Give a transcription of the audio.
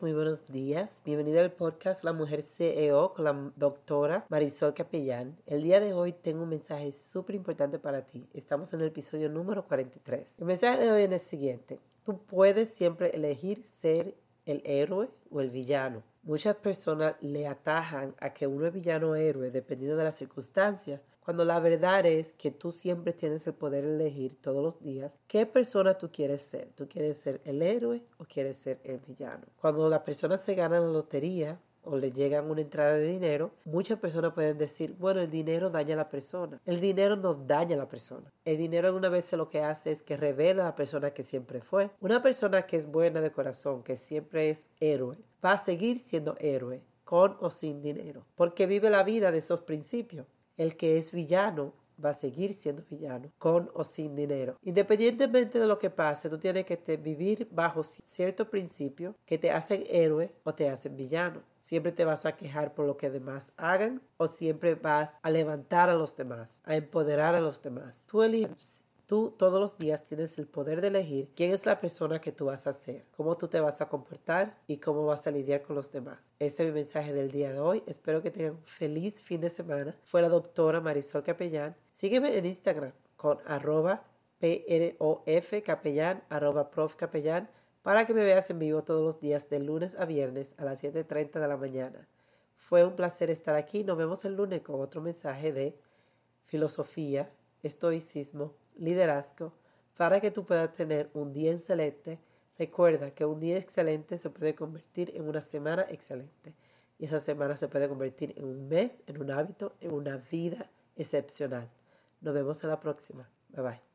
Muy buenos días, bienvenida al podcast La Mujer CEO con la doctora Marisol Capellán. El día de hoy tengo un mensaje súper importante para ti. Estamos en el episodio número 43. El mensaje de hoy es el siguiente. Tú puedes siempre elegir ser el héroe o el villano. Muchas personas le atajan a que uno es villano o héroe dependiendo de las circunstancias, cuando la verdad es que tú siempre tienes el poder de elegir todos los días qué persona tú quieres ser. ¿Tú quieres ser el héroe o quieres ser el villano? Cuando la persona se gana la lotería, o le llegan una entrada de dinero, muchas personas pueden decir, bueno, el dinero daña a la persona. El dinero no daña a la persona. El dinero alguna vez lo que hace es que revela a la persona que siempre fue. Una persona que es buena de corazón, que siempre es héroe, va a seguir siendo héroe, con o sin dinero, porque vive la vida de esos principios el que es villano va a seguir siendo villano, con o sin dinero. Independientemente de lo que pase, tú tienes que vivir bajo cierto principio que te hacen héroe o te hacen villano. Siempre te vas a quejar por lo que demás hagan o siempre vas a levantar a los demás, a empoderar a los demás. Tú Tú todos los días tienes el poder de elegir quién es la persona que tú vas a ser, cómo tú te vas a comportar y cómo vas a lidiar con los demás. Este es mi mensaje del día de hoy. Espero que tengan un feliz fin de semana. Fue la doctora Marisol Capellán. Sígueme en Instagram con arroba PROF capellán, arroba prof para que me veas en vivo todos los días de lunes a viernes a las 7.30 de la mañana. Fue un placer estar aquí. Nos vemos el lunes con otro mensaje de filosofía, estoicismo, liderazgo para que tú puedas tener un día excelente. Recuerda que un día excelente se puede convertir en una semana excelente y esa semana se puede convertir en un mes, en un hábito, en una vida excepcional. Nos vemos en la próxima. Bye bye.